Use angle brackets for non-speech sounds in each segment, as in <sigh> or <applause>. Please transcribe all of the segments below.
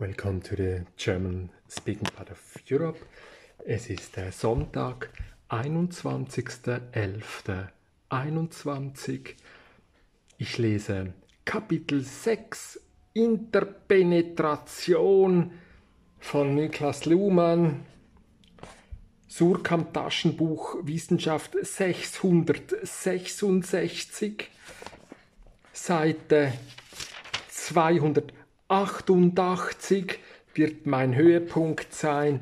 Welcome to the German speaking part of Europe. Es ist der Sonntag, 21.11.21. Ich lese Kapitel 6 Interpenetration von Niklas Luhmann. Surkamp Taschenbuch Wissenschaft 666 Seite 200 88 wird mein Höhepunkt sein.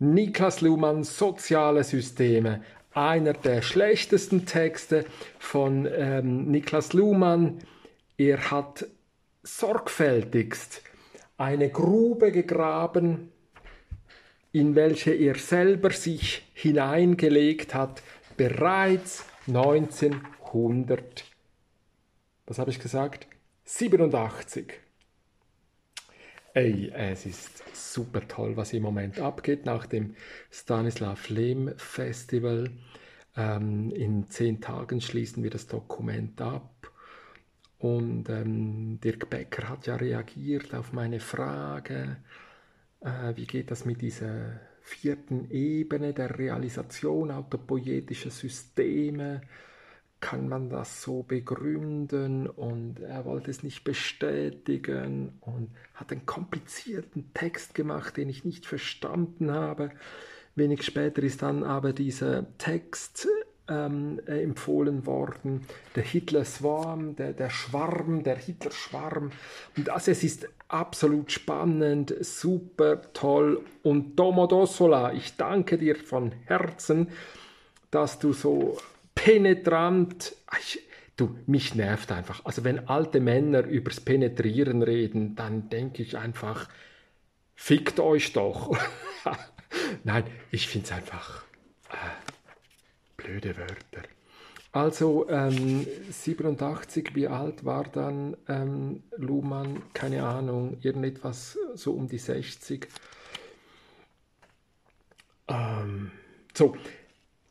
Niklas Luhmann, Soziale Systeme. Einer der schlechtesten Texte von ähm, Niklas Luhmann. Er hat sorgfältigst eine Grube gegraben, in welche er selber sich hineingelegt hat, bereits 1900. Was habe ich gesagt? 87. Ey, es ist super toll, was im Moment abgeht nach dem Stanislav Lem Festival. Ähm, in zehn Tagen schließen wir das Dokument ab. Und ähm, Dirk Becker hat ja reagiert auf meine Frage, äh, wie geht das mit dieser vierten Ebene der Realisation autopoietischer Systeme? Kann man das so begründen und er wollte es nicht bestätigen und hat einen komplizierten Text gemacht, den ich nicht verstanden habe. Wenig später ist dann aber dieser Text ähm, empfohlen worden, der Hitler-Swarm, der, der Schwarm, der Hitler-Schwarm. Und das es ist absolut spannend, super toll. Und Domodossola, ich danke dir von Herzen, dass du so penetrant. Ich, du, mich nervt einfach. Also wenn alte Männer übers Penetrieren reden, dann denke ich einfach, fickt euch doch. <laughs> Nein, ich finde es einfach äh, blöde Wörter. Also ähm, 87, wie alt war dann ähm, Luhmann? Keine Ahnung, irgendetwas so um die 60. Ähm, so,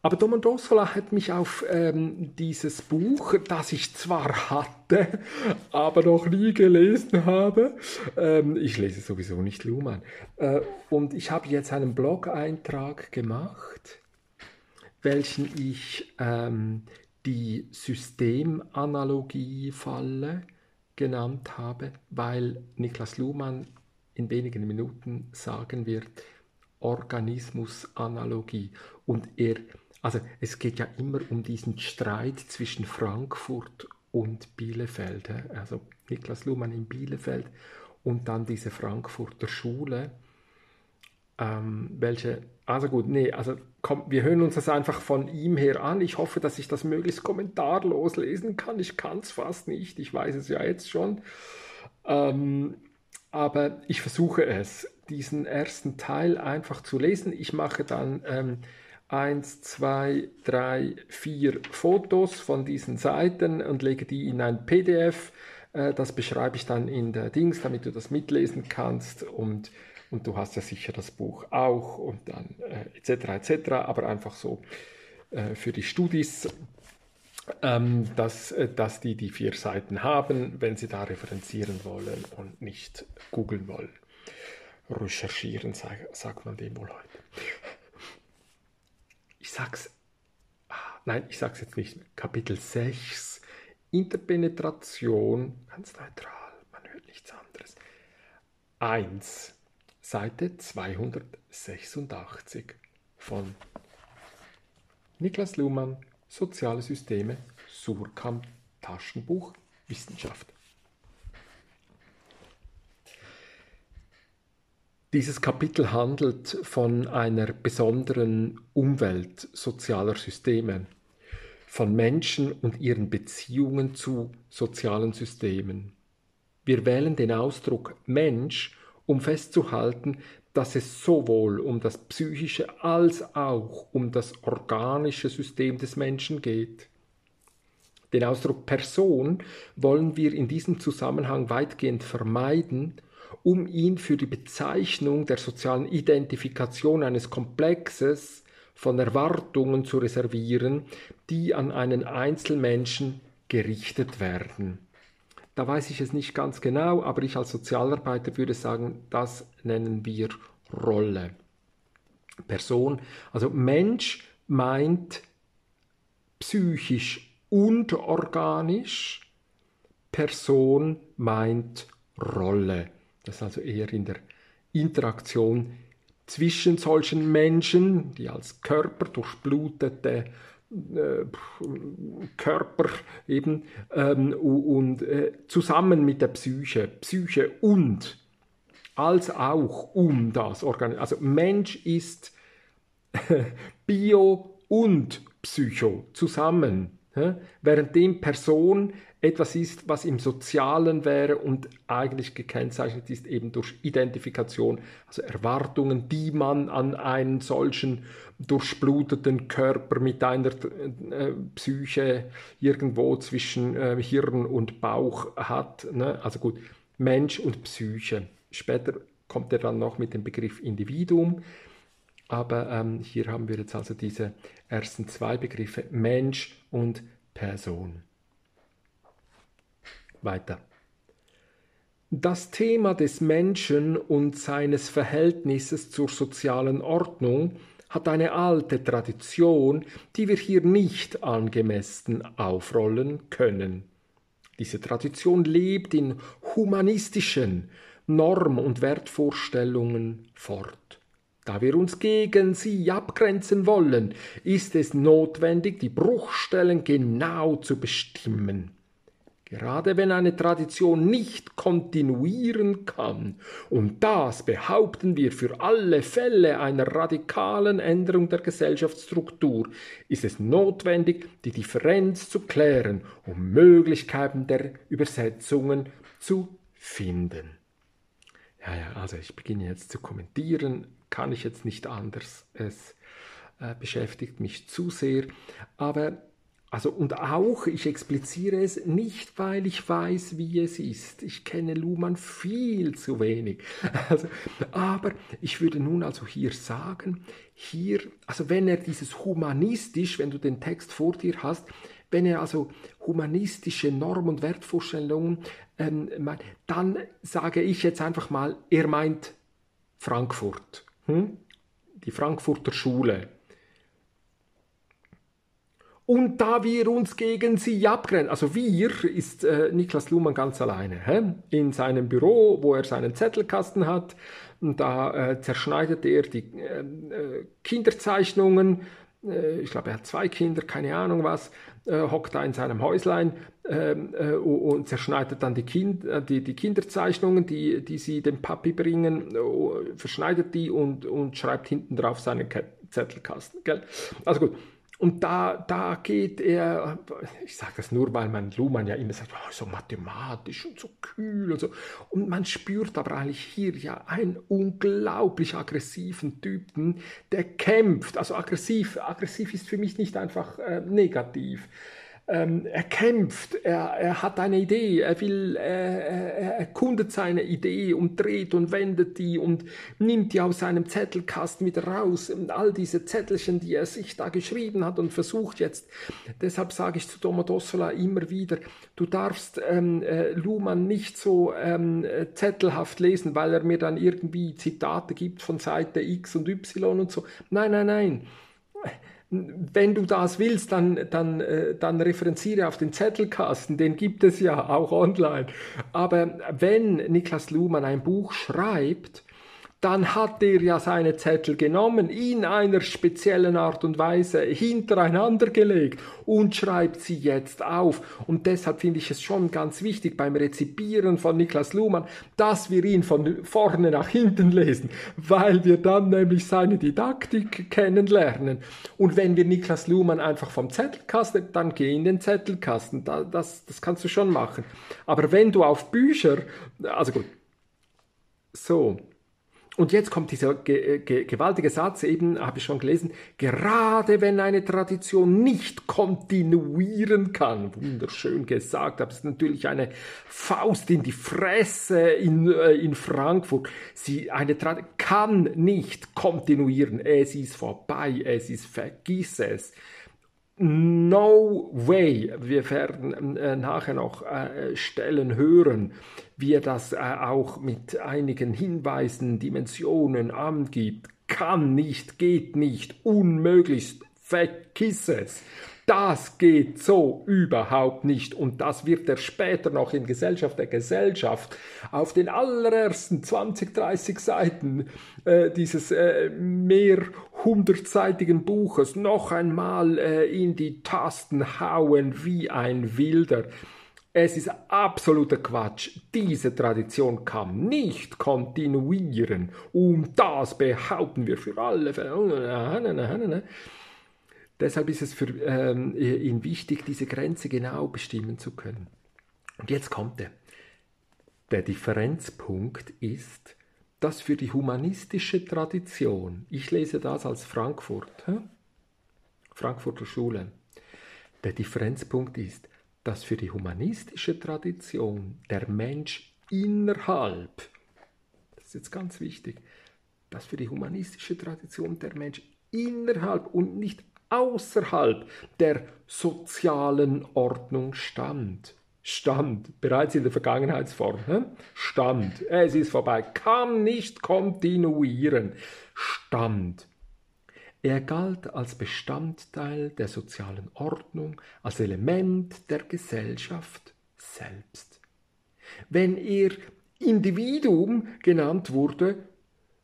aber Domodossola hat mich auf ähm, dieses Buch, das ich zwar hatte, <laughs> aber noch nie gelesen habe, ähm, ich lese sowieso nicht Luhmann, äh, und ich habe jetzt einen Blog-Eintrag gemacht, welchen ich ähm, die Systemanalogie-Falle genannt habe, weil Niklas Luhmann in wenigen Minuten sagen wird, Organismusanalogie. Und er also es geht ja immer um diesen Streit zwischen Frankfurt und Bielefeld. Also Niklas Luhmann in Bielefeld und dann diese Frankfurter Schule. Ähm, welche, also gut, nee, also komm, wir hören uns das einfach von ihm her an. Ich hoffe, dass ich das möglichst kommentarlos lesen kann. Ich kann es fast nicht, ich weiß es ja jetzt schon. Ähm, aber ich versuche es, diesen ersten Teil einfach zu lesen. Ich mache dann ähm, eins, zwei, drei, vier Fotos von diesen Seiten und lege die in ein PDF. Äh, das beschreibe ich dann in der Dings, damit du das mitlesen kannst und, und du hast ja sicher das Buch auch und dann etc. Äh, etc. Aber einfach so äh, für die Studis, ähm, dass, dass die die vier Seiten haben, wenn sie da referenzieren wollen und nicht googeln wollen. Recherchieren, sagt man dem wohl heute ich sag's, ah, nein, ich sag's jetzt nicht, Kapitel 6, Interpenetration, ganz neutral, man hört nichts anderes. 1, Seite 286 von Niklas Luhmann, Soziale Systeme, Surkamp, Taschenbuch, Wissenschaft. Dieses Kapitel handelt von einer besonderen Umwelt sozialer Systeme, von Menschen und ihren Beziehungen zu sozialen Systemen. Wir wählen den Ausdruck Mensch, um festzuhalten, dass es sowohl um das psychische als auch um das organische System des Menschen geht. Den Ausdruck Person wollen wir in diesem Zusammenhang weitgehend vermeiden, um ihn für die Bezeichnung der sozialen Identifikation eines Komplexes von Erwartungen zu reservieren, die an einen Einzelmenschen gerichtet werden. da weiß ich es nicht ganz genau, aber ich als Sozialarbeiter würde sagen, das nennen wir Rolle. Person, also Mensch meint psychisch und organisch, Person meint Rolle. Das also eher in der Interaktion zwischen solchen Menschen, die als Körper durchblutete äh, Körper eben ähm, und äh, zusammen mit der Psyche, Psyche und als auch um das Organ. Also Mensch ist <laughs> Bio und Psycho zusammen, währenddem Person etwas ist, was im Sozialen wäre und eigentlich gekennzeichnet ist eben durch Identifikation, also Erwartungen, die man an einen solchen durchbluteten Körper mit einer äh, Psyche irgendwo zwischen äh, Hirn und Bauch hat. Ne? Also gut, Mensch und Psyche. Später kommt er dann noch mit dem Begriff Individuum. Aber ähm, hier haben wir jetzt also diese ersten zwei Begriffe Mensch und Person. Weiter. Das Thema des Menschen und seines Verhältnisses zur sozialen Ordnung hat eine alte Tradition, die wir hier nicht angemessen aufrollen können. Diese Tradition lebt in humanistischen Norm- und Wertvorstellungen fort. Da wir uns gegen sie abgrenzen wollen, ist es notwendig, die Bruchstellen genau zu bestimmen. Gerade wenn eine Tradition nicht kontinuieren kann, und das behaupten wir für alle Fälle einer radikalen Änderung der Gesellschaftsstruktur, ist es notwendig, die Differenz zu klären, um Möglichkeiten der Übersetzungen zu finden. Ja, ja, also ich beginne jetzt zu kommentieren, kann ich jetzt nicht anders. Es äh, beschäftigt mich zu sehr, aber also und auch, ich expliziere es nicht, weil ich weiß, wie es ist. Ich kenne Luhmann viel zu wenig. <laughs> Also, aber ich würde nun also hier sagen, hier, also wenn er dieses humanistisch, wenn du den Text vor dir hast, wenn er also humanistische Norm- und Wertvorstellungen ähm, meint, dann sage ich jetzt einfach mal, er meint Frankfurt, hm? die Frankfurter Schule und da wir uns gegen sie abgrenzen, also wir ist äh, Niklas Luhmann ganz alleine, hä? in seinem Büro, wo er seinen Zettelkasten hat, und da äh, zerschneidet er die äh, äh Kinderzeichnungen, äh, ich glaube er hat zwei Kinder, keine Ahnung was, äh, hockt da in seinem Häuslein ähm, und zerschneidet dann die, kind, die, die Kinderzeichnungen, die, die sie dem Papi bringen, verschneidet die und, und schreibt hinten drauf seinen Zettelkasten. Gell? Also gut. Und da, da geht er, ich sage das nur, weil mein Luhmann ja immer sagt, oh, so mathematisch und so kühl und so. Und man spürt aber eigentlich hier ja einen unglaublich aggressiven Typen, der kämpft. Also aggressiv, aggressiv ist für mich nicht einfach äh, negativ ähm, er kämpft, er, er hat eine Idee, er will, er, er erkundet seine Idee und dreht und wendet die und nimmt die aus seinem Zettelkasten wieder raus und all diese Zettelchen, die er sich da geschrieben hat und versucht jetzt, deshalb sage ich zu Domodossola immer wieder, du darfst ähm, äh, Luhmann nicht so ähm, zettelhaft lesen, weil er mir dann irgendwie Zitate gibt von Seite X und Y und so. Nein, nein, nein wenn du das willst, dann, dann, äh, dann referenziere auf den Zettelkasten, den gibt es ja auch online. Aber wenn Niklas Luhmann ein Buch schreibt, dann hat er ja seine Zettel genommen, in einer speziellen Art und Weise hintereinander gelegt und schreibt sie jetzt auf. Und deshalb finde ich es schon ganz wichtig beim Rezipieren von Niklas Luhmann, dass wir ihn von vorne nach hinten lesen, weil wir dann nämlich seine Didaktik kennenlernen. Und wenn wir Niklas Luhmann einfach vom Zettelkasten, dann geh in den Zettelkasten. Das, das kannst du schon machen. Aber wenn du auf Bücher, also gut, so, und jetzt kommt dieser ge ge gewaltige Satz, eben habe ich schon gelesen, gerade wenn eine Tradition nicht kontinuieren kann, wunderschön gesagt, aber es ist natürlich eine Faust in die Fresse in, äh, in Frankfurt. Sie, eine Tradition kann nicht kontinuieren, es ist vorbei, es ist, vergiss es. No way. Wir werden äh, nachher noch äh, Stellen hören, wie er das äh, auch mit einigen Hinweisen, Dimensionen angibt. Kann nicht, geht nicht, unmöglich, vergiss es. Das geht so überhaupt nicht und das wird er später noch in Gesellschaft der Gesellschaft auf den allerersten 20, 30 Seiten äh, dieses äh, mehr hundertseitigen Buches noch einmal äh, in die Tasten hauen wie ein Wilder. Es ist absoluter Quatsch. Diese Tradition kann nicht kontinuieren. Um das behaupten wir für alle Fälle. Deshalb ist es für ähm, ihn wichtig, diese Grenze genau bestimmen zu können. Und jetzt kommt er. Der Differenzpunkt ist, dass für die humanistische Tradition, ich lese das als Frankfurt, hä? Frankfurter Schule, der Differenzpunkt ist, dass für die humanistische Tradition der Mensch innerhalb, das ist jetzt ganz wichtig, dass für die humanistische Tradition der Mensch innerhalb und nicht außerhalb der sozialen Ordnung stand. Stand, bereits in der Vergangenheitsform. Stand, es ist vorbei, kann nicht kontinuieren. Stand. Er galt als Bestandteil der sozialen Ordnung, als Element der Gesellschaft selbst. Wenn er Individuum genannt wurde,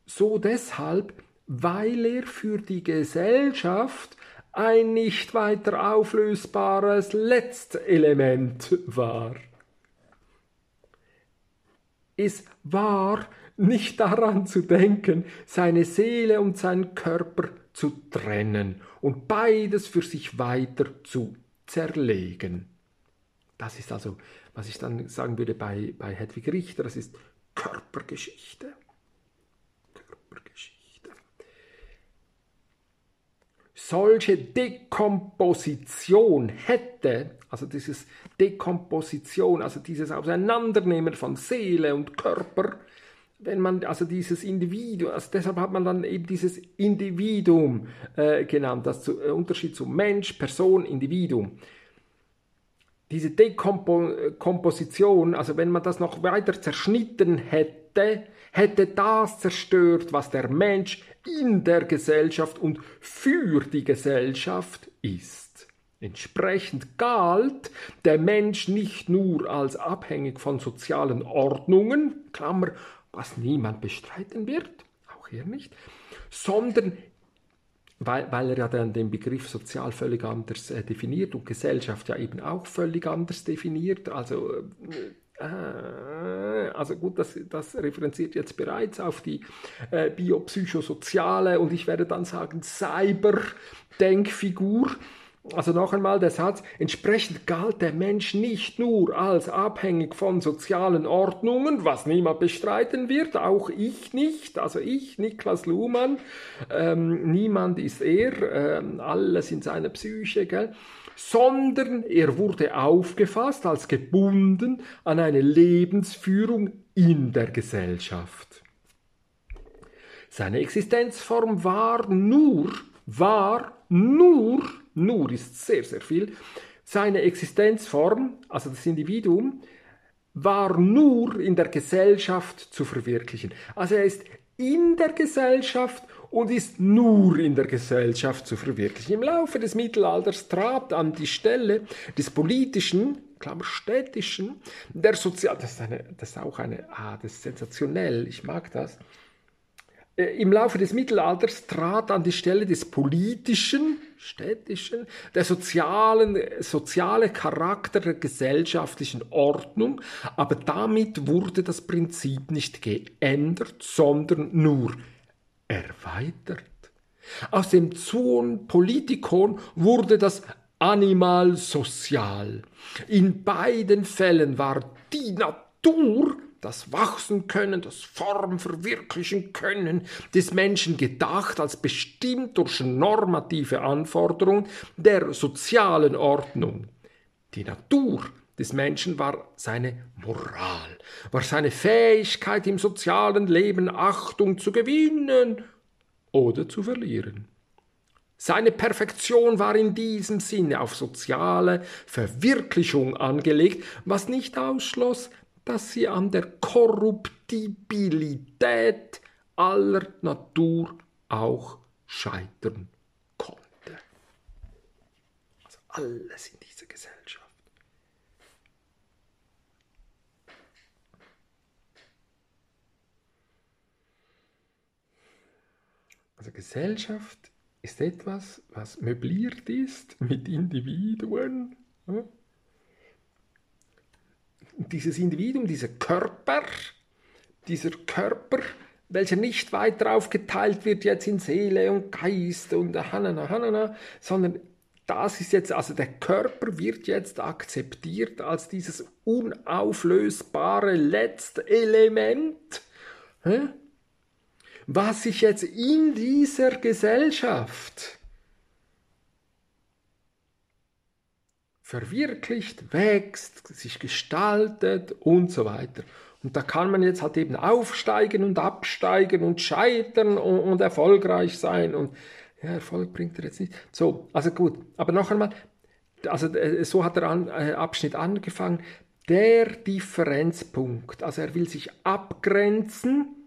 so deshalb, weil er für die Gesellschaft ein nicht weiter auflösbares Letztelement war. Es war nicht daran zu denken, seine Seele und seinen Körper zu trennen und beides für sich weiter zu zerlegen. Das ist also, was ich dann sagen würde bei, bei Hedwig Richter, das ist Körpergeschichte. Solche Dekomposition hätte, also dieses Dekomposition, also dieses Auseinandernehmen von Seele und Körper, wenn man also dieses Individuum, also deshalb hat man dann eben dieses Individuum äh, genannt, das zu, äh, Unterschied zu Mensch, Person, Individuum. Diese Dekomposition, also wenn man das noch weiter zerschnitten hätte, hätte das zerstört, was der Mensch in der Gesellschaft und für die Gesellschaft ist. Entsprechend galt der Mensch nicht nur als abhängig von sozialen Ordnungen, Klammer, was niemand bestreiten wird, auch hier nicht, sondern weil, weil er ja dann den Begriff sozial völlig anders äh, definiert und Gesellschaft ja eben auch völlig anders definiert. Also äh, also gut, das, das referenziert jetzt bereits auf die äh, biopsychosoziale und ich werde dann sagen Cyber-Denkfigur. Also noch einmal der Satz, entsprechend galt der Mensch nicht nur als abhängig von sozialen Ordnungen, was niemand bestreiten wird, auch ich nicht, also ich, Niklas Luhmann, ähm, niemand ist er, ähm, alles in seiner Psyche, gell? Sondern er wurde aufgefasst als gebunden an eine Lebensführung in der Gesellschaft. Seine Existenzform war nur, war nur, nur ist sehr, sehr viel, seine Existenzform, also das Individuum, war nur in der Gesellschaft zu verwirklichen. Also er ist in der Gesellschaft und ist nur in der Gesellschaft zu verwirklichen. Im Laufe des Mittelalters trat an die Stelle des politischen, Klammer städtischen, der Sozial... Das ist, eine, das ist auch eine... Ah, das ist sensationell, ich mag das. Äh, Im Laufe des Mittelalters trat an die Stelle des politischen, städtischen, der sozialen, soziale Charakter der gesellschaftlichen Ordnung, aber damit wurde das Prinzip nicht geändert, sondern nur erweitert. Aus dem Zoon Politikon wurde das Animal sozial. In beiden Fällen war die Natur, das Wachsen können, das Form verwirklichen können des Menschen gedacht als bestimmt durch normative Anforderungen der sozialen Ordnung. Die Natur des Menschen war seine Moral, war seine Fähigkeit im sozialen Leben Achtung zu gewinnen oder zu verlieren. Seine Perfektion war in diesem Sinne auf soziale Verwirklichung angelegt, was nicht ausschloss, dass sie an der Korruptibilität aller Natur auch scheitern konnte. Also alles in dieser Gesellschaft. Also Gesellschaft ist etwas, was möbliert ist mit Individuen. Dieses Individuum, dieser Körper, dieser Körper, welcher nicht weiter aufgeteilt wird jetzt in Seele und Geist und Hanana, Hanana, sondern das ist jetzt, also der Körper wird jetzt akzeptiert als dieses unauflösbare letzte Element was sich jetzt in dieser Gesellschaft verwirklicht, wächst, sich gestaltet und so weiter. Und da kann man jetzt halt eben aufsteigen und absteigen und scheitern und, und erfolgreich sein. Und ja, Erfolg bringt er jetzt nicht. So, also gut. Aber noch einmal, also äh, so hat der An äh, Abschnitt angefangen. Der Differenzpunkt, also er will sich abgrenzen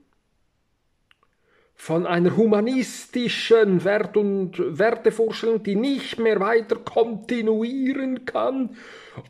von einer humanistischen Wert- und Wertevorstellung, die nicht mehr weiter kontinuieren kann.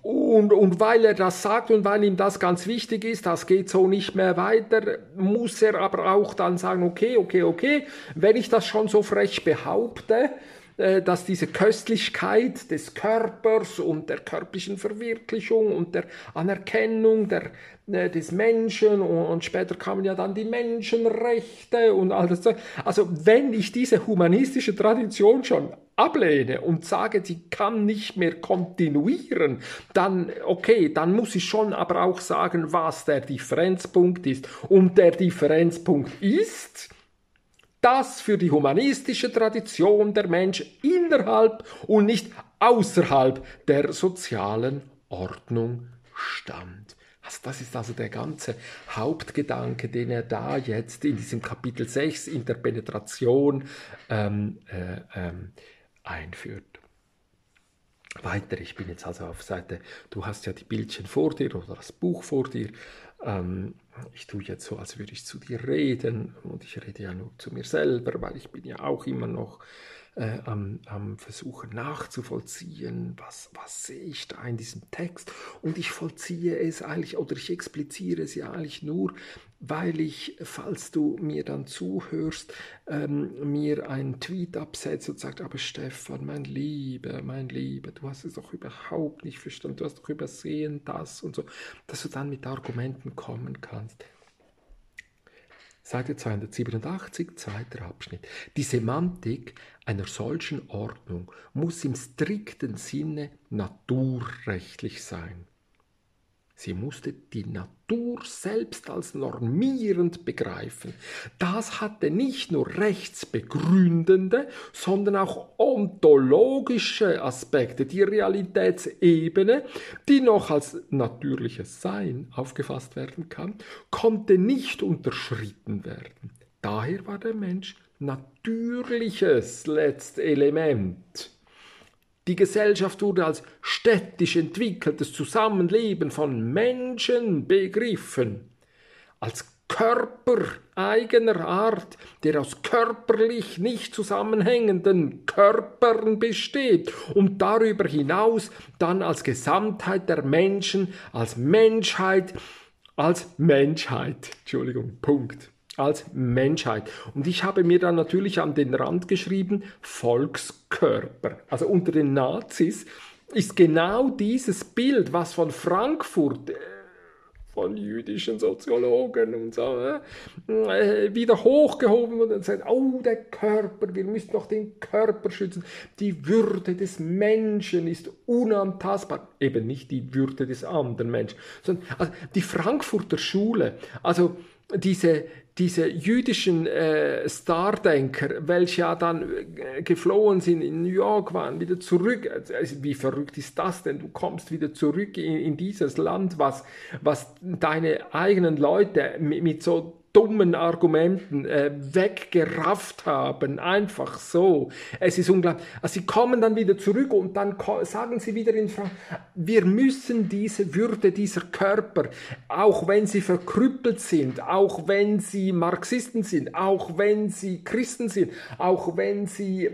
Und, und weil er das sagt und weil ihm das ganz wichtig ist, das geht so nicht mehr weiter, muss er aber auch dann sagen, okay, okay, okay, wenn ich das schon so frech behaupte, dass diese Köstlichkeit des Körpers und der körperlichen Verwirklichung und der Anerkennung der, äh, des Menschen und, später kamen ja dann die Menschenrechte und all das. Also wenn ich diese humanistische Tradition schon ablehne und sage, sie kann nicht mehr kontinuieren, dann okay, dann muss ich schon aber auch sagen, was der Differenzpunkt ist. Und der Differenzpunkt ist, dass für die humanistische Tradition der Mensch innerhalb und nicht außerhalb der sozialen Ordnung stand. Also das ist also der ganze Hauptgedanke, den er da jetzt in diesem Kapitel 6 Interpenetration ähm, äh, ähm, einführt. Weiter, ich bin jetzt also auf Seite, du hast ja die Bildchen vor dir oder das Buch vor dir. Ähm, ich tue jetzt so, als würde ich zu dir reden und ich rede ja nur zu mir selber, weil ich bin ja auch immer noch äh, am, am Versuchen nachzuvollziehen, was, was sehe ich da in diesem Text. Und ich vollziehe es eigentlich oder ich expliziere es ja eigentlich nur, weil ich, falls du mir dann zuhörst, ähm, mir einen Tweet absetzt und sagt, aber Stefan, mein Lieber, mein Lieber, du hast es doch überhaupt nicht verstanden, du hast doch übersehen das und so, dass du dann mit Argumenten kommen kannst. Seite 287, zweiter Abschnitt. Die Semantik einer solchen Ordnung muss im strikten Sinne naturrechtlich sein. Sie musste die Natur selbst als normierend begreifen. Das hatte nicht nur rechtsbegründende, sondern auch ontologische Aspekte, die Realitätsebene, die noch als natürliches Sein aufgefasst werden kann, konnte nicht unterschritten werden. Daher war der Mensch natürliches Letztelement. Die Gesellschaft wurde als städtisch entwickeltes Zusammenleben von Menschen begriffen, als Körper eigener Art, der aus körperlich nicht zusammenhängenden Körpern besteht und darüber hinaus dann als Gesamtheit der Menschen, als Menschheit, als Menschheit, Entschuldigung, Punkt als Menschheit. Und ich habe mir dann natürlich an den Rand geschrieben, Volkskörper. Also unter den Nazis ist genau dieses Bild, was von Frankfurt, äh, von jüdischen Soziologen und so, äh, wieder hochgehoben wurde und sagt, oh, der Körper, wir müssen doch den Körper schützen. Die Würde des Menschen ist unantastbar. Eben nicht die Würde des anderen Menschen, sondern also die Frankfurter Schule, also diese, diese jüdischen äh, Stardenker, welche ja dann äh, geflohen sind in New York, waren wieder zurück. Also, wie verrückt ist das denn? Du kommst wieder zurück in, in dieses Land, was, was deine eigenen Leute mit, mit so dummen Argumenten äh, weggerafft haben, einfach so. Es ist unglaublich. Also sie kommen dann wieder zurück und dann sagen sie wieder in Frage, wir müssen diese Würde dieser Körper, auch wenn sie verkrüppelt sind, auch wenn sie Marxisten sind, auch wenn sie Christen sind, auch wenn sie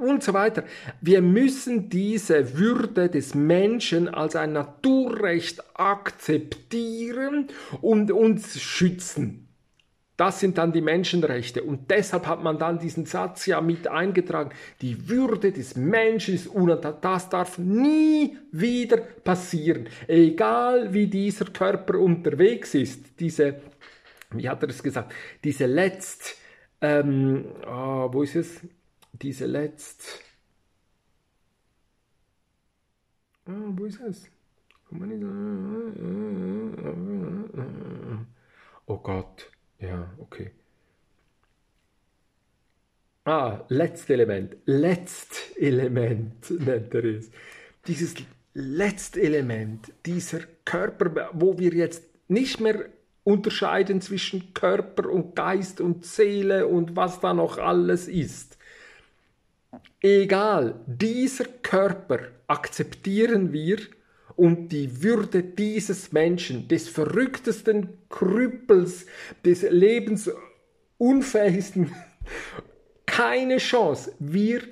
und so weiter. Wir müssen diese Würde des Menschen als ein Naturrecht akzeptieren und uns schützen. Das sind dann die Menschenrechte. Und deshalb hat man dann diesen Satz ja mit eingetragen. Die Würde des Menschen ist unantastbar. Das darf nie wieder passieren. Egal wie dieser Körper unterwegs ist. Diese, wie hat er es gesagt? Diese letzt, ähm, oh, wo ist es? Diese letzt, oh, wo ist es? Oh Gott. Ja, okay. Ah, letzte Element. Letzt Element <laughs> nennt er es. Dieses letzte Element, dieser Körper, wo wir jetzt nicht mehr unterscheiden zwischen Körper und Geist und Seele und was da noch alles ist. Egal, dieser Körper akzeptieren wir und die Würde dieses Menschen, des verrücktesten Krüppels, des lebensunfähigsten, <laughs> keine Chance. Wir,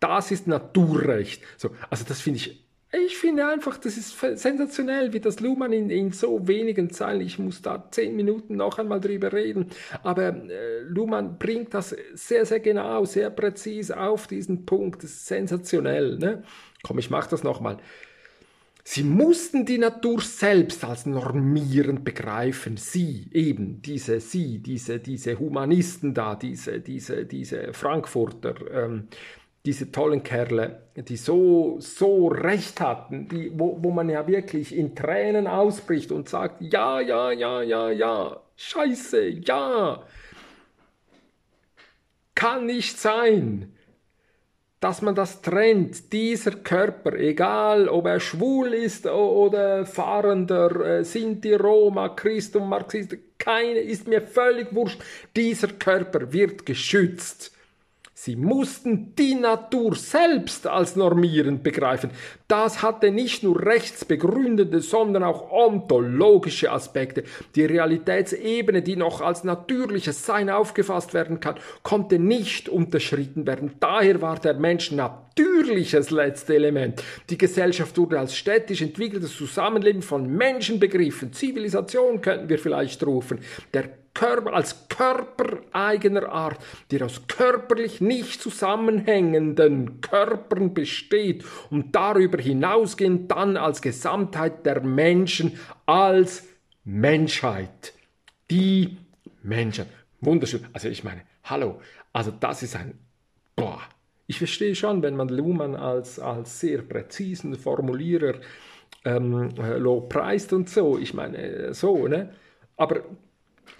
das ist Naturrecht. So, also das finde ich ich finde einfach, das ist sensationell, wie das Luhmann in, in, so wenigen Zeilen, ich muss da zehn Minuten noch einmal drüber reden, aber äh, Luhmann bringt das sehr, sehr genau, sehr präzise auf diesen Punkt, das ist sensationell. Ne? Komm, ich mache das nochmal. Sie mussten die Natur selbst als normierend begreifen. Sie, eben, diese, sie, diese, diese Humanisten da, diese, diese, diese Frankfurter, ähm, diese tollen Kerle, die so, so recht hatten, die, wo, wo man ja wirklich in Tränen ausbricht und sagt, ja, ja, ja, ja, ja, scheiße, ja, kann nicht sein dass man das trennt, dieser Körper, egal ob er schwul ist oder fahrender, äh, Sinti, Roma, Christ und Marxist, keine, ist mir völlig wurscht, dieser Körper wird geschützt. Sie mussten die Natur selbst als normierend begreifen. Das hatte nicht nur rechtsbegründete, sondern auch ontologische Aspekte. Die Realitätsebene, die noch als natürliches Sein aufgefasst werden kann, konnte nicht unterschritten werden. Daher war der Mensch natürliches letzte Element. Die Gesellschaft wurde als städtisch entwickeltes Zusammenleben von Menschen begriffen. Zivilisation könnten wir vielleicht rufen. Der Körper, als Körper eigener Art, der aus körperlich nicht zusammenhängenden Körpern besteht und darüber hinausgehend dann als Gesamtheit der Menschen, als Menschheit. Die Menschen. Wunderschön. Also ich meine, hallo, also das ist ein, boah, ich verstehe schon, wenn man Luhmann als, als sehr präzisen Formulierer ähm, lobpreist und so, ich meine, so, ne? Aber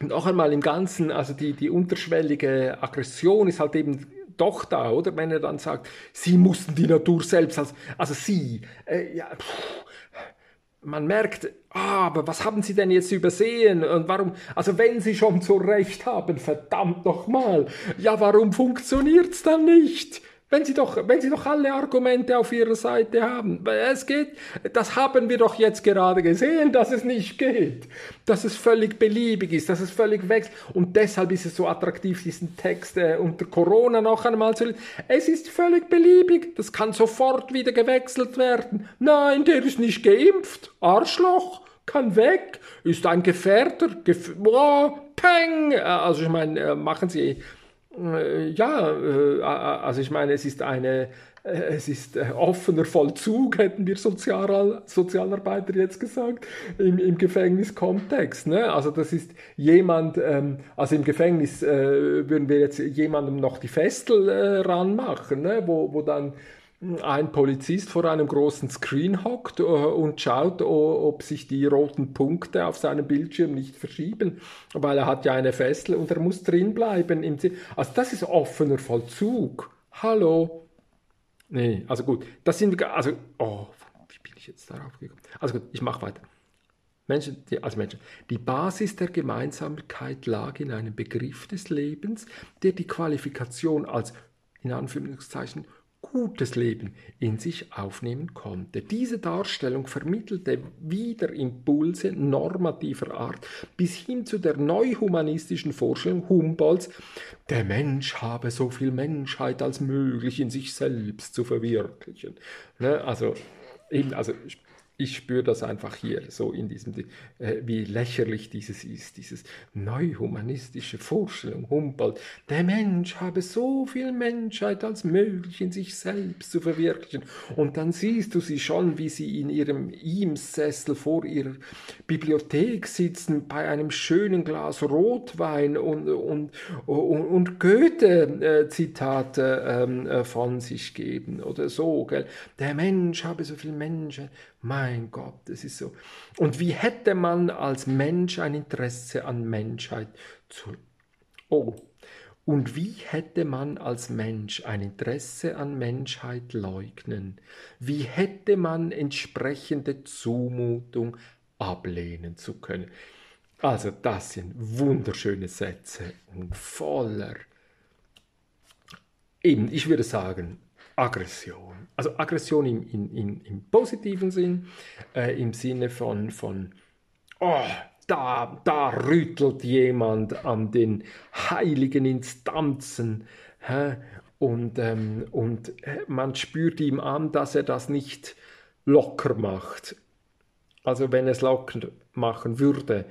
noch einmal im Ganzen, also die, die unterschwellige Aggression ist halt eben doch da, oder? Wenn er dann sagt, sie mussten die Natur selbst, als, also sie, äh, ja, pff, man merkt, ah, aber was haben Sie denn jetzt übersehen und warum, also wenn Sie schon so recht haben, verdammt nochmal, ja, warum funktioniert's dann nicht? Wenn Sie doch, wenn Sie doch alle Argumente auf Ihrer Seite haben. Es geht, das haben wir doch jetzt gerade gesehen, dass es nicht geht. Dass es völlig beliebig ist, dass es völlig wächst. Und deshalb ist es so attraktiv, diesen Text äh, unter Corona noch einmal zu lesen. Es ist völlig beliebig. Das kann sofort wieder gewechselt werden. Nein, der ist nicht geimpft. Arschloch. Kann weg. Ist ein Gefährder. Gef oh, peng. Also ich meine, äh, machen Sie äh, ja, äh, also ich meine, es ist eine, äh, es ist offener Vollzug, hätten wir Sozial Sozialarbeiter jetzt gesagt, im, im Gefängniskontext. Ne? Also das ist jemand, ähm, also im Gefängnis äh, würden wir jetzt jemandem noch die Festel äh, ranmachen, ne? wo, wo dann ein Polizist vor einem großen Screen hockt äh, und schaut, ob sich die roten Punkte auf seinem Bildschirm nicht verschieben, weil er hat ja eine Fessel und er muss drin bleiben. Also das ist offener Vollzug. Hallo. Nee, also gut, das sind, also, oh, wie bin ich jetzt darauf gekommen? Also gut, ich mache weiter. Menschen, die, also Menschen, die Basis der Gemeinsamkeit lag in einem Begriff des Lebens, der die Qualifikation als in Anführungszeichen gutes Leben in sich aufnehmen konnte. Diese Darstellung vermittelte wieder Impulse normativer Art bis hin zu der neuhumanistischen Vorstellung Humboldts, der Mensch habe so viel Menschheit als möglich in sich selbst zu verwirklichen. Ne? Also, eben, also ich spüre das einfach hier so in diesem, äh, wie lächerlich dieses ist, dieses neuhumanistische Vorstellung Humboldt. Der Mensch habe so viel Menschheit als möglich in sich selbst zu verwirklichen. Und dann siehst du sie schon, wie sie in ihrem Eames-Sessel vor ihrer Bibliothek sitzen, bei einem schönen Glas Rotwein und, und, und, und Goethe-Zitate ähm, äh, von sich geben oder so. Gell? Der Mensch habe so viel Menschheit. Mein Gott, das ist so. Und wie hätte man als Mensch ein Interesse an Menschheit zu. Oh. Und wie hätte man als Mensch ein Interesse an Menschheit leugnen? Wie hätte man entsprechende Zumutung ablehnen zu können? Also das sind wunderschöne Sätze und voller, eben, ich würde sagen, Aggression. Also Aggression im, in, in, im positiven Sinn, äh, im Sinne von, von oh, da, da rüttelt jemand an den heiligen Instanzen. Hä? Und, ähm, und äh, man spürt ihm an, dass er das nicht locker macht. Also wenn es locker machen würde,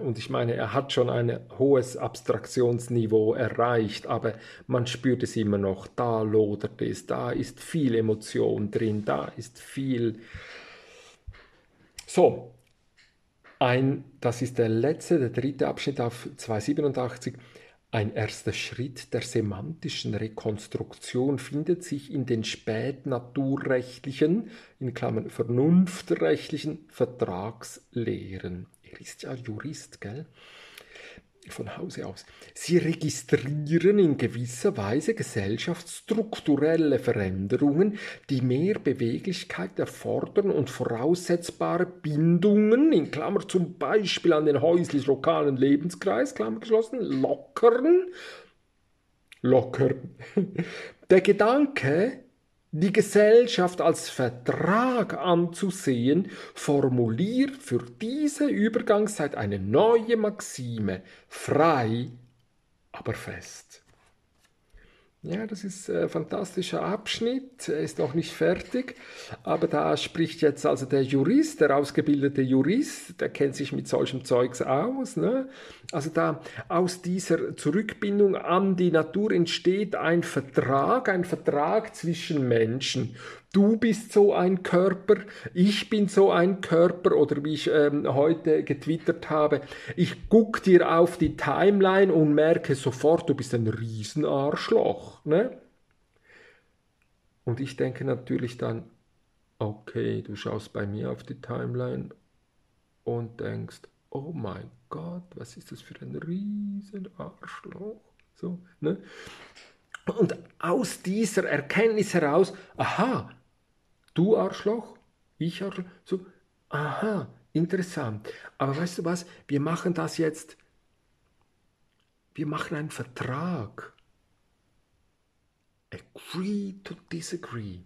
und ich meine, er hat schon ein hohes Abstraktionsniveau erreicht, aber man spürt es immer noch, da lodert es, da ist viel Emotion drin, da ist viel... So, ein, das ist der letzte, der dritte Abschnitt auf 287. Ein erster Schritt der semantischen Rekonstruktion findet sich in den spätnaturrechtlichen, in Klammern vernunftrechtlichen Vertragslehren er ist ja Jurist, gell? Von Hause aus. Sie registrieren in gewisser Weise gesellschaftsstrukturelle Veränderungen, die mehr Beweglichkeit erfordern und voraussetzbare Bindungen, in Klammer zum Beispiel an den häuslich-lokalen Lebenskreis, Klammer geschlossen, lockern. Lockern. <laughs> Der Gedanke, die Gesellschaft als Vertrag anzusehen, formuliert für diese Übergangszeit eine neue Maxime, frei, aber fest. Ja, das ist ein fantastischer Abschnitt, er ist noch nicht fertig, aber da spricht jetzt also der Jurist, der ausgebildete Jurist, der kennt sich mit solchem Zeugs aus. Ne? Also da aus dieser Zurückbindung an die Natur entsteht ein Vertrag, ein Vertrag zwischen Menschen du bist so ein Körper, ich bin so ein Körper oder wie ich ähm, heute getwittert habe, ich guck dir auf die Timeline und merke sofort, du bist ein Riesenarschloch. Ne? Und ich denke natürlich dann, okay, du schaust bei mir auf die Timeline und denkst, oh mein Gott, was ist das für ein Riesenarschloch? So, ne? Und aus dieser Erkenntnis heraus, aha, Du Arschloch, ich Arschloch, so, aha, interessant. Aber weißt du was, wir machen das jetzt, wir machen einen Vertrag. Agree to disagree.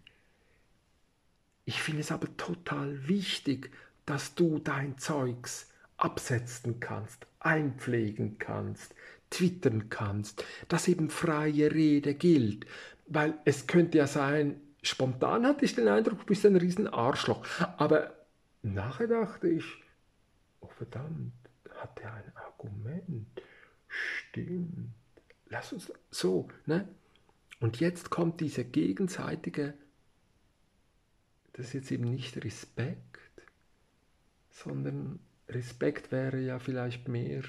Ich finde es aber total wichtig, dass du dein Zeugs absetzen kannst, einpflegen kannst, twittern kannst, dass eben freie Rede gilt. Weil es könnte ja sein, spontan hatte ich den Eindruck, du bist ein riesen Arschloch. Aber nachher dachte ich, oh verdammt, hat er ein Argument? Stimmt. Lass uns so, ne? Und jetzt kommt diese gegenseitige, das ist jetzt eben nicht Respekt, sondern Respekt wäre ja vielleicht mehr,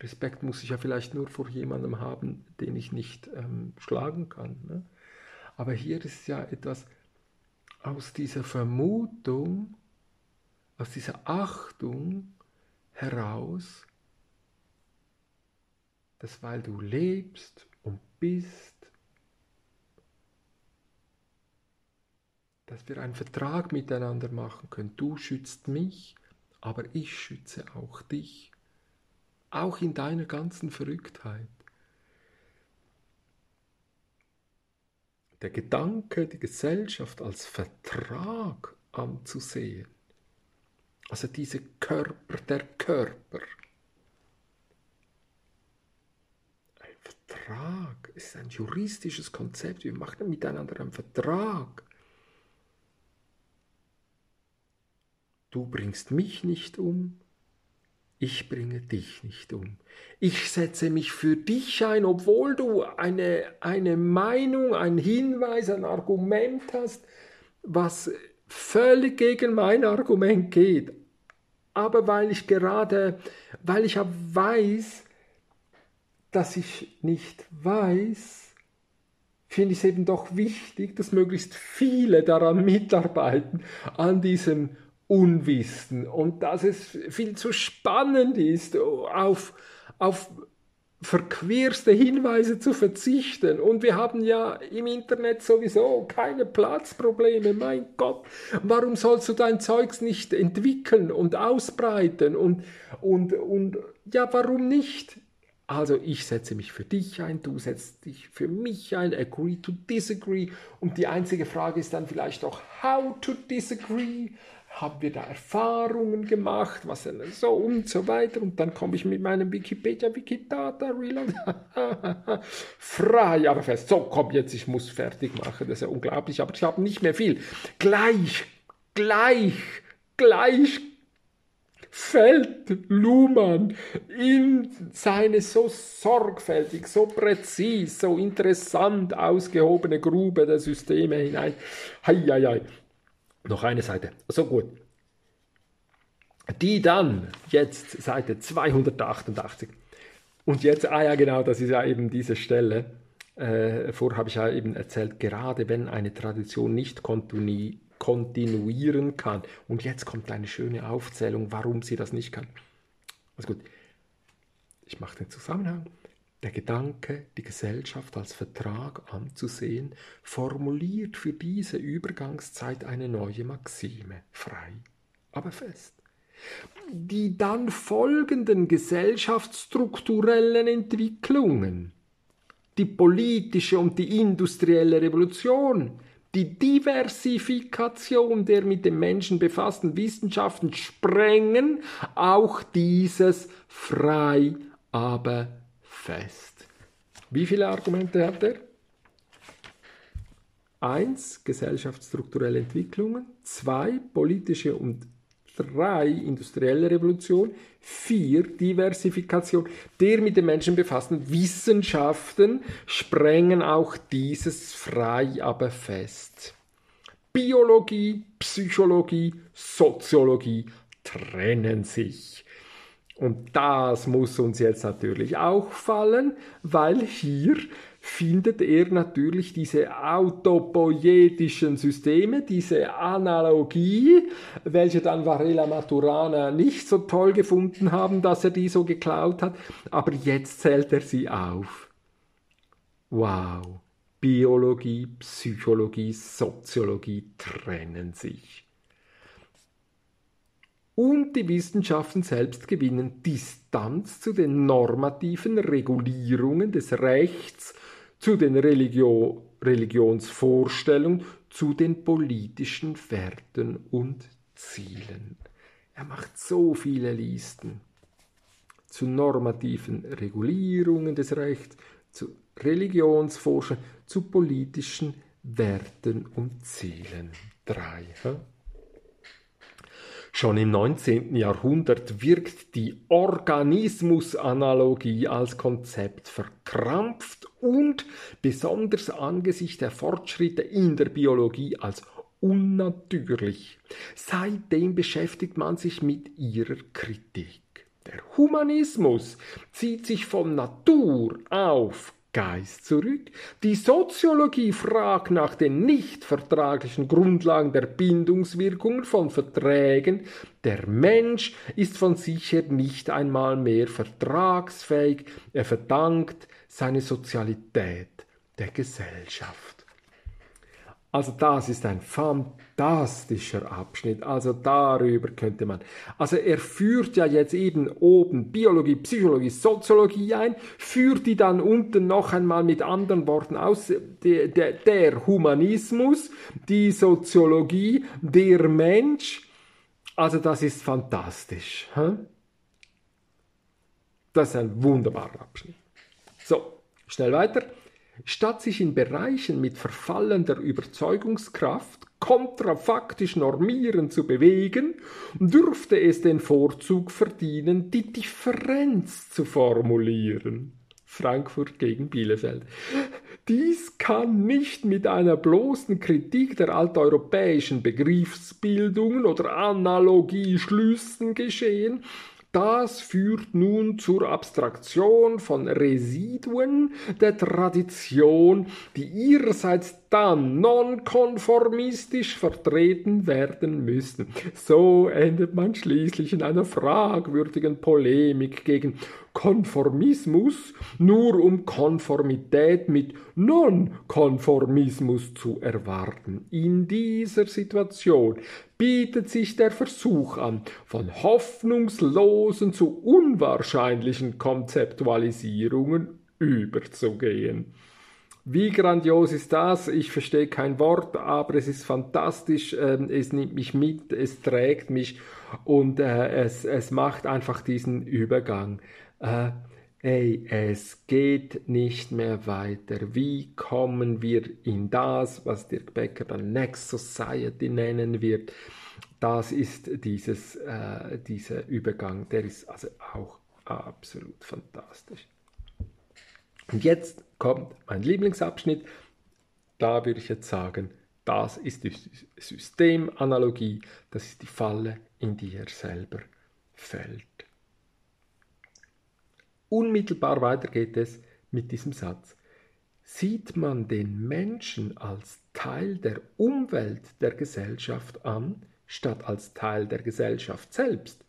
Respekt muss ich ja vielleicht nur vor jemandem haben, den ich nicht ähm, schlagen kann. Ne? Aber hier ist ja etwas aus dieser Vermutung, aus dieser Achtung heraus, dass weil du lebst und bist, dass wir einen Vertrag miteinander machen können. Du schützt mich aber ich schütze auch dich, auch in deiner ganzen Verrücktheit. Der Gedanke, die Gesellschaft als Vertrag anzusehen, also diese Körper, der Körper, ein Vertrag ist ein juristisches Konzept, wir machen miteinander einen Vertrag. Du bringst mich nicht um, ich bringe dich nicht um. Ich setze mich für dich ein, obwohl du eine, eine Meinung, einen Hinweis, ein Argument hast, was völlig gegen mein Argument geht. Aber weil ich gerade, weil ich weiß, dass ich nicht weiß, finde ich es eben doch wichtig, dass möglichst viele daran mitarbeiten, an diesem Unwissen und dass es viel zu spannend ist, auf, auf verquerste Hinweise zu verzichten. Und wir haben ja im Internet sowieso keine Platzprobleme. Mein Gott, warum sollst du dein Zeugs nicht entwickeln und ausbreiten? Und, und, und ja, warum nicht? Also ich setze mich für dich ein, du setzt dich für mich ein, agree to disagree. Und die einzige Frage ist dann vielleicht auch, how to disagree? Haben wir da Erfahrungen gemacht, was so und so weiter. Und dann komme ich mit meinem Wikipedia, Wikidata, Reload, <laughs> frei, aber fest. So, komm jetzt, ich muss fertig machen. Das ist ja unglaublich, aber ich habe nicht mehr viel. Gleich, gleich, gleich fällt Luhmann in seine so sorgfältig, so präzis, so interessant ausgehobene Grube der Systeme hinein. Hei, hei, hei. Noch eine Seite. So gut. Die dann, jetzt Seite 288. Und jetzt, ah ja genau, das ist ja eben diese Stelle. Äh, vorher habe ich ja eben erzählt, gerade wenn eine Tradition nicht kontinu kontinuieren kann. Und jetzt kommt eine schöne Aufzählung, warum sie das nicht kann. Also gut, ich mache den Zusammenhang. Der Gedanke, die Gesellschaft als Vertrag anzusehen, formuliert für diese Übergangszeit eine neue Maxime, frei, aber fest. Die dann folgenden gesellschaftsstrukturellen Entwicklungen, die politische und die industrielle Revolution, die Diversifikation der mit dem Menschen befassten Wissenschaften sprengen auch dieses frei, aber fest. Wie viele Argumente hat er? Eins, gesellschaftsstrukturelle Entwicklungen. Zwei, politische und drei, industrielle Revolution. Vier, Diversifikation der mit den Menschen befassten Wissenschaften sprengen auch dieses frei, aber fest. Biologie, Psychologie, Soziologie trennen sich. Und das muss uns jetzt natürlich auch fallen, weil hier findet er natürlich diese autopoietischen Systeme, diese Analogie, welche dann Varela Maturana nicht so toll gefunden haben, dass er die so geklaut hat, aber jetzt zählt er sie auf. Wow, Biologie, Psychologie, Soziologie trennen sich und die Wissenschaften selbst gewinnen Distanz zu den normativen Regulierungen des Rechts, zu den Religio Religionsvorstellungen, zu den politischen Werten und Zielen. Er macht so viele Listen zu normativen Regulierungen des Rechts, zu Religionsforschung, zu politischen Werten und Zielen. Drei. Hm? Schon im 19. Jahrhundert wirkt die Organismusanalogie als Konzept verkrampft und besonders angesichts der Fortschritte in der Biologie als unnatürlich. Seitdem beschäftigt man sich mit ihrer Kritik. Der Humanismus zieht sich von Natur auf Geist zurück. Die Soziologie fragt nach den nicht vertraglichen Grundlagen der Bindungswirkungen von Verträgen. Der Mensch ist von sich her nicht einmal mehr vertragsfähig. Er verdankt seine Sozialität der Gesellschaft. Also das ist ein fantastischer Abschnitt. Also darüber könnte man. Also er führt ja jetzt eben oben Biologie, Psychologie, Soziologie ein, führt die dann unten noch einmal mit anderen Worten aus. Der, der, der Humanismus, die Soziologie, der Mensch. Also das ist fantastisch. Das ist ein wunderbarer Abschnitt. So, schnell weiter. Statt sich in Bereichen mit verfallender Überzeugungskraft kontrafaktisch normierend zu bewegen, dürfte es den Vorzug verdienen, die Differenz zu formulieren. Frankfurt gegen Bielefeld. Dies kann nicht mit einer bloßen Kritik der alteuropäischen Begriffsbildungen oder Analogieschlüssen geschehen, das führt nun zur Abstraktion von Residuen der Tradition, die ihrerseits dann nonkonformistisch vertreten werden müssen. So endet man schließlich in einer fragwürdigen Polemik gegen Konformismus, nur um Konformität mit Nonkonformismus zu erwarten. In dieser Situation bietet sich der Versuch an, von hoffnungslosen zu unwahrscheinlichen Konzeptualisierungen überzugehen. Wie grandios ist das? Ich verstehe kein Wort, aber es ist fantastisch. Ähm, es nimmt mich mit, es trägt mich und äh, es, es macht einfach diesen Übergang. Äh, ey, es geht nicht mehr weiter. Wie kommen wir in das, was Dirk Becker dann Next Society nennen wird? Das ist dieses, äh, dieser Übergang, der ist also auch absolut fantastisch. Und jetzt kommt mein Lieblingsabschnitt. Da würde ich jetzt sagen, das ist die Systemanalogie, das ist die Falle, in die er selber fällt. Unmittelbar weiter geht es mit diesem Satz. Sieht man den Menschen als Teil der Umwelt der Gesellschaft an, statt als Teil der Gesellschaft selbst,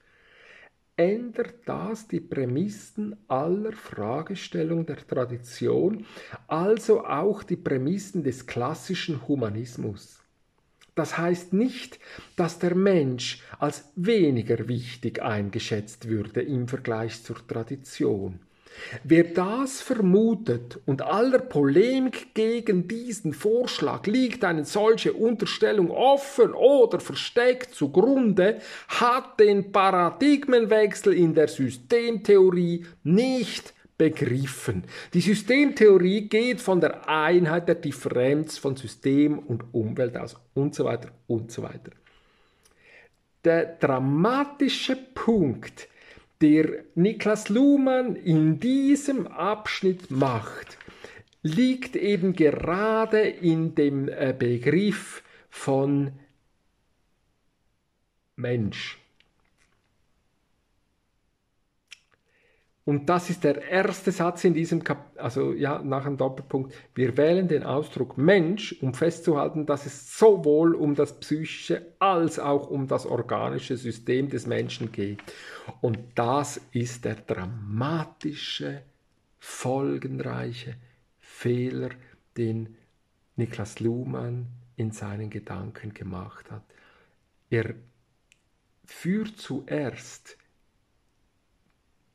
ändert das die Prämissen aller Fragestellung der Tradition, also auch die Prämissen des klassischen Humanismus. Das heißt nicht, dass der Mensch als weniger wichtig eingeschätzt würde im Vergleich zur Tradition. Wer das vermutet und aller Polemik gegen diesen Vorschlag liegt eine solche Unterstellung offen oder versteckt zugrunde, hat den Paradigmenwechsel in der Systemtheorie nicht begriffen. Die Systemtheorie geht von der Einheit der Differenz von System und Umwelt aus und so weiter und so weiter. Der dramatische Punkt der Niklas Luhmann in diesem Abschnitt macht, liegt eben gerade in dem äh, Begriff von Mensch. Und das ist der erste Satz in diesem Kap also ja, nach dem Doppelpunkt. Wir wählen den Ausdruck Mensch, um festzuhalten, dass es sowohl um das psychische als auch um das organische System des Menschen geht. Und das ist der dramatische, folgenreiche Fehler, den Niklas Luhmann in seinen Gedanken gemacht hat. Er führt zuerst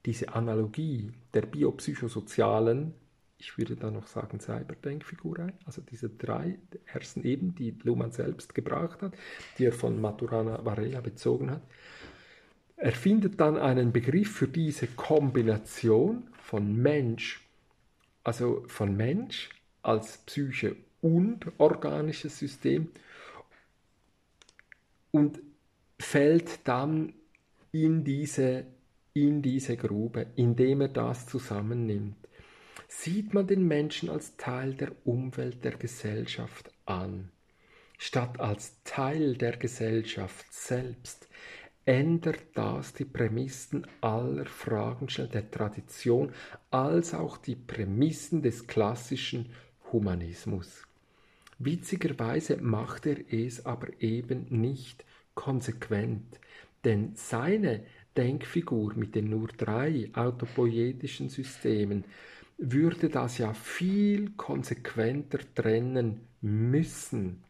diese Analogie der biopsychosozialen, ich würde da noch sagen Cyberdenkfigur ein, also diese drei ersten eben, die Luhmann selbst gebracht hat, die er von Maturana Varela bezogen hat. Er findet dann einen Begriff für diese Kombination von Mensch, also von Mensch als Psyche und organisches System und fällt dann in diese in diese Grube, indem er das zusammennimmt. Sieht man den Menschen als Teil der Umwelt der Gesellschaft an, statt als Teil der Gesellschaft selbst, ändert das die Prämissen aller Fragen der Tradition als auch die Prämissen des klassischen Humanismus. Witzigerweise macht er es aber eben nicht konsequent, denn seine Denkfigur mit den nur drei autopoietischen Systemen würde das ja viel konsequenter trennen müssen.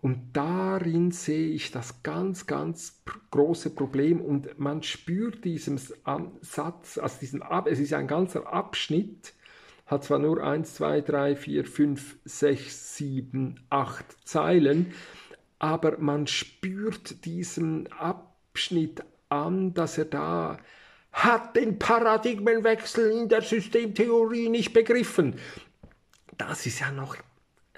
Und darin sehe ich das ganz, ganz große Problem und man spürt diesem Satz, also diesen Ab es ist ein ganzer Abschnitt, hat zwar nur 1, 2, 3, 4, 5, 6, 7, 8 Zeilen, aber man spürt diesen Abschnitt an, dass er da hat den Paradigmenwechsel in der Systemtheorie nicht begriffen. Das ist ja noch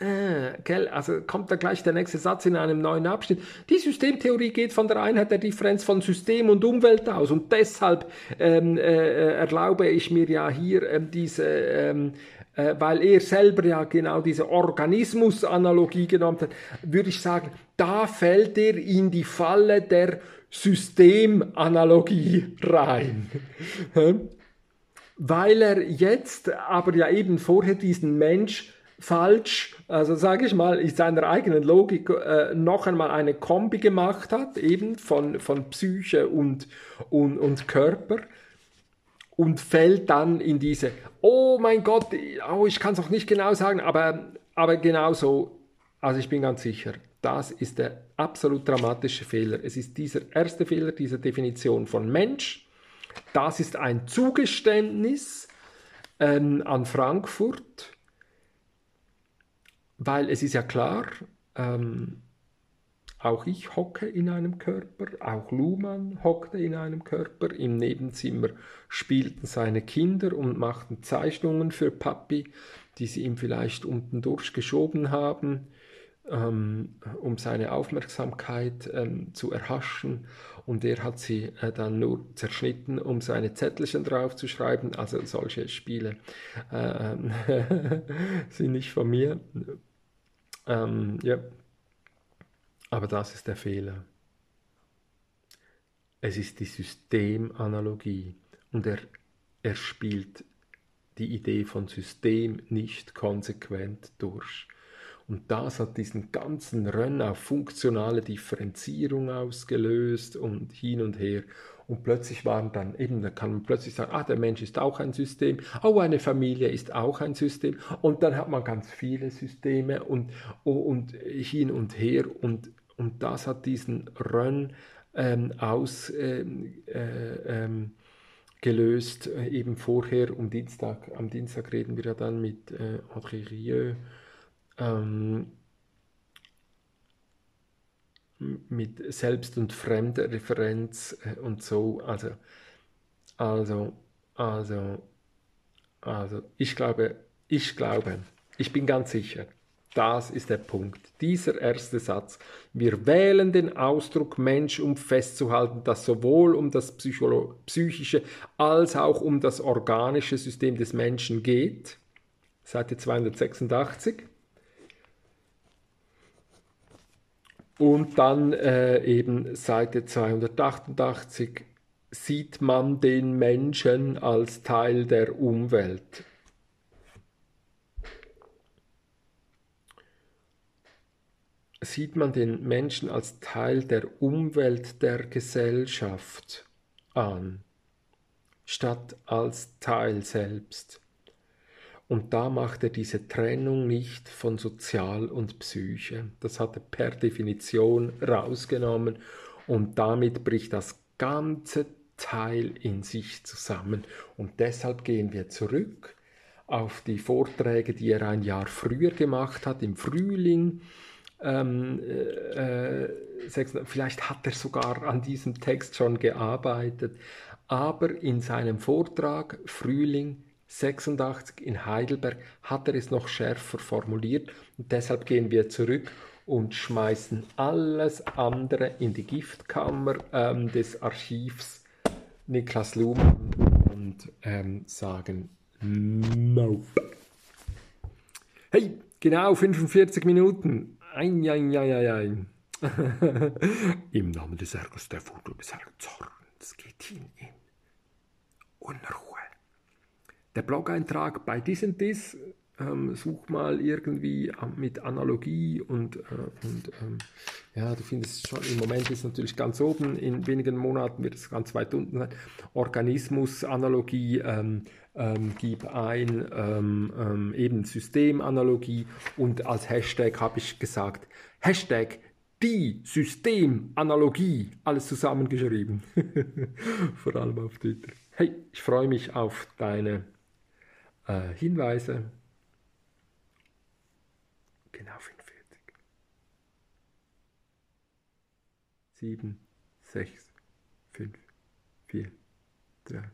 äh, gell, also kommt da gleich der nächste Satz in einem neuen Abschnitt. Die Systemtheorie geht von der Einheit der Differenz von System und Umwelt aus und deshalb ähm, äh, erlaube ich mir ja hier ähm, diese, ähm, äh, weil er selber ja genau diese Organismus-Analogie genommen hat, würde ich sagen, da fällt er in die Falle der Systemanalogie rein. <laughs> weil er jetzt aber ja eben vorher diesen Mensch falsch, also sage ich mal, in seiner eigenen Logik äh, noch einmal eine Kombi gemacht hat, eben von, von Psyche und, und, und Körper und fällt dann in diese, oh mein Gott, oh, ich kann es auch nicht genau sagen, aber, aber genau so, also ich bin ganz sicher, das ist der absolut dramatische Fehler. Es ist dieser erste Fehler, diese Definition von Mensch. Das ist ein Zugeständnis ähm, an Frankfurt weil es ist ja klar, ähm, auch ich hocke in einem Körper, auch Luhmann hockte in einem Körper. Im Nebenzimmer spielten seine Kinder und machten Zeichnungen für Papi, die sie ihm vielleicht unten durchgeschoben haben, ähm, um seine Aufmerksamkeit ähm, zu erhaschen. Und er hat sie äh, dann nur zerschnitten, um seine Zettelchen draufzuschreiben. Also solche Spiele äh, <laughs> sind nicht von mir. Ähm, ja. Aber das ist der Fehler. Es ist die Systemanalogie und er, er spielt die Idee von System nicht konsequent durch. Und das hat diesen ganzen Rennen auf funktionale Differenzierung ausgelöst und hin und her. Und plötzlich waren dann eben, da kann man plötzlich sagen, ah, der Mensch ist auch ein System, oh, eine Familie ist auch ein System. Und dann hat man ganz viele Systeme und, oh, und hin und her. Und, und das hat diesen Run ähm, ausgelöst, ähm, äh, ähm, eben vorher um Dienstag, am Dienstag reden wir ja dann mit äh, Audrey Rieu, ähm, mit Selbst- und Fremdreferenz äh, und so. Also, also, also, also, ich glaube, ich glaube, ich bin ganz sicher, das ist der Punkt. Dieser erste Satz. Wir wählen den Ausdruck Mensch, um festzuhalten, dass sowohl um das psychische als auch um das organische System des Menschen geht. Seite 286. Und dann äh, eben Seite 288 sieht man den Menschen als Teil der Umwelt. Sieht man den Menschen als Teil der Umwelt der Gesellschaft an, statt als Teil selbst. Und da macht er diese Trennung nicht von Sozial und Psyche. Das hat er per Definition rausgenommen und damit bricht das ganze Teil in sich zusammen. Und deshalb gehen wir zurück auf die Vorträge, die er ein Jahr früher gemacht hat, im Frühling. Ähm, äh, vielleicht hat er sogar an diesem Text schon gearbeitet, aber in seinem Vortrag Frühling 86 in Heidelberg hat er es noch schärfer formuliert und deshalb gehen wir zurück und schmeißen alles andere in die Giftkammer ähm, des Archivs Niklas Luhmann und ähm, sagen Nope. Hey, genau 45 Minuten. Ein, ein, ein, ein, ein. <laughs> Im Namen des Ärgers, der Wut und des Zorns geht hin in Unruhe der Blog-Eintrag bei diesen Diss ähm, such mal irgendwie mit Analogie und, äh, und ähm, ja, du findest schon, im Moment ist natürlich ganz oben, in wenigen Monaten wird es ganz weit unten sein. Organismus-Analogie, ähm, ähm, gib ein, ähm, ähm, eben Systemanalogie und als Hashtag habe ich gesagt, Hashtag die Systemanalogie, alles zusammengeschrieben, <laughs> vor allem auf Twitter. Hey, ich freue mich auf deine äh, Hinweise. Genau 45. 7, 6, 5, 4, 3,